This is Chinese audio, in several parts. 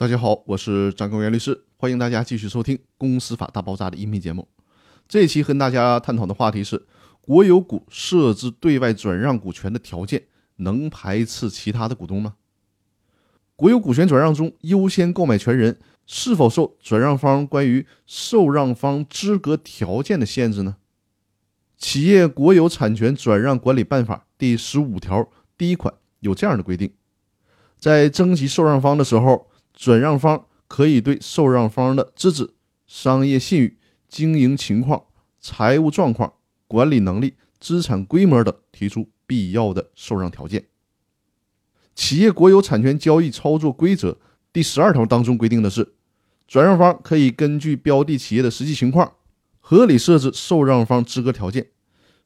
大家好，我是张根元律师，欢迎大家继续收听《公司法大爆炸》的音频节目。这一期和大家探讨的话题是：国有股设置对外转让股权的条件，能排斥其他的股东吗？国有股权转让中，优先购买权人是否受转让方关于受让方资格条件的限制呢？《企业国有产权转让管理办法》第十五条第一款有这样的规定：在征集受让方的时候，转让方可以对受让方的资质、商业信誉、经营情况、财务状况、管理能力、资产规模等提出必要的受让条件。企业国有产权交易操作规则第十二条当中规定的是，转让方可以根据标的企业的实际情况，合理设置受让方资格条件。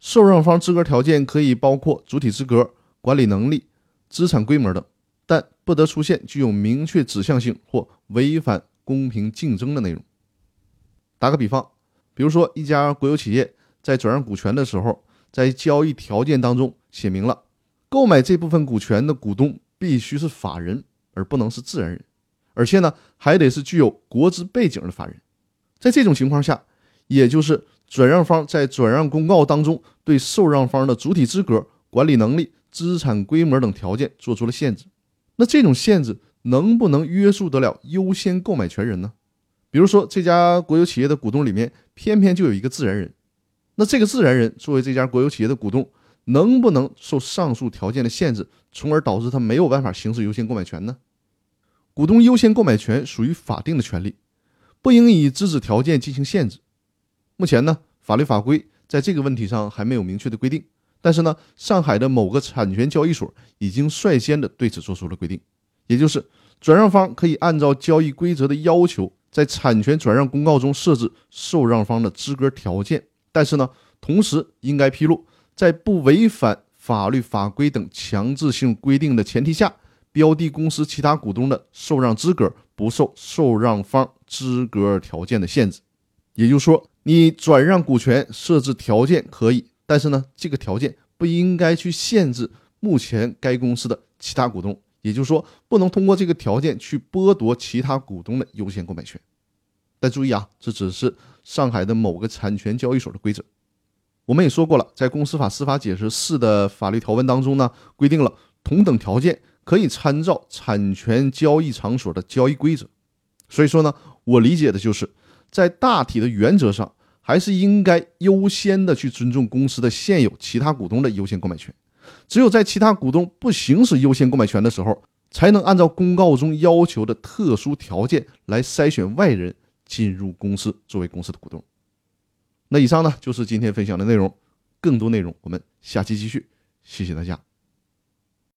受让方资格条件可以包括主体资格、管理能力、资产规模等。但不得出现具有明确指向性或违反公平竞争的内容。打个比方，比如说一家国有企业在转让股权的时候，在交易条件当中写明了，购买这部分股权的股东必须是法人，而不能是自然人，而且呢还得是具有国资背景的法人。在这种情况下，也就是转让方在转让公告当中对受让方的主体资格、管理能力、资产规模等条件做出了限制。那这种限制能不能约束得了优先购买权人呢？比如说，这家国有企业的股东里面偏偏就有一个自然人，那这个自然人作为这家国有企业的股东，能不能受上述条件的限制，从而导致他没有办法行使优先购买权呢？股东优先购买权属于法定的权利，不应以资质条件进行限制。目前呢，法律法规在这个问题上还没有明确的规定。但是呢，上海的某个产权交易所已经率先的对此做出了规定，也就是转让方可以按照交易规则的要求，在产权转让公告中设置受让方的资格条件。但是呢，同时应该披露，在不违反法律法规等强制性规定的前提下，标的公司其他股东的受让资格不受受让方资格条件的限制。也就是说，你转让股权设置条件可以。但是呢，这个条件不应该去限制目前该公司的其他股东，也就是说，不能通过这个条件去剥夺其他股东的优先购买权。但注意啊，这只是上海的某个产权交易所的规则。我们也说过了，在公司法司法解释四的法律条文当中呢，规定了同等条件可以参照产权交易场所的交易规则。所以说呢，我理解的就是在大体的原则上。还是应该优先的去尊重公司的现有其他股东的优先购买权，只有在其他股东不行使优先购买权的时候，才能按照公告中要求的特殊条件来筛选外人进入公司作为公司的股东。那以上呢就是今天分享的内容，更多内容我们下期继续，谢谢大家。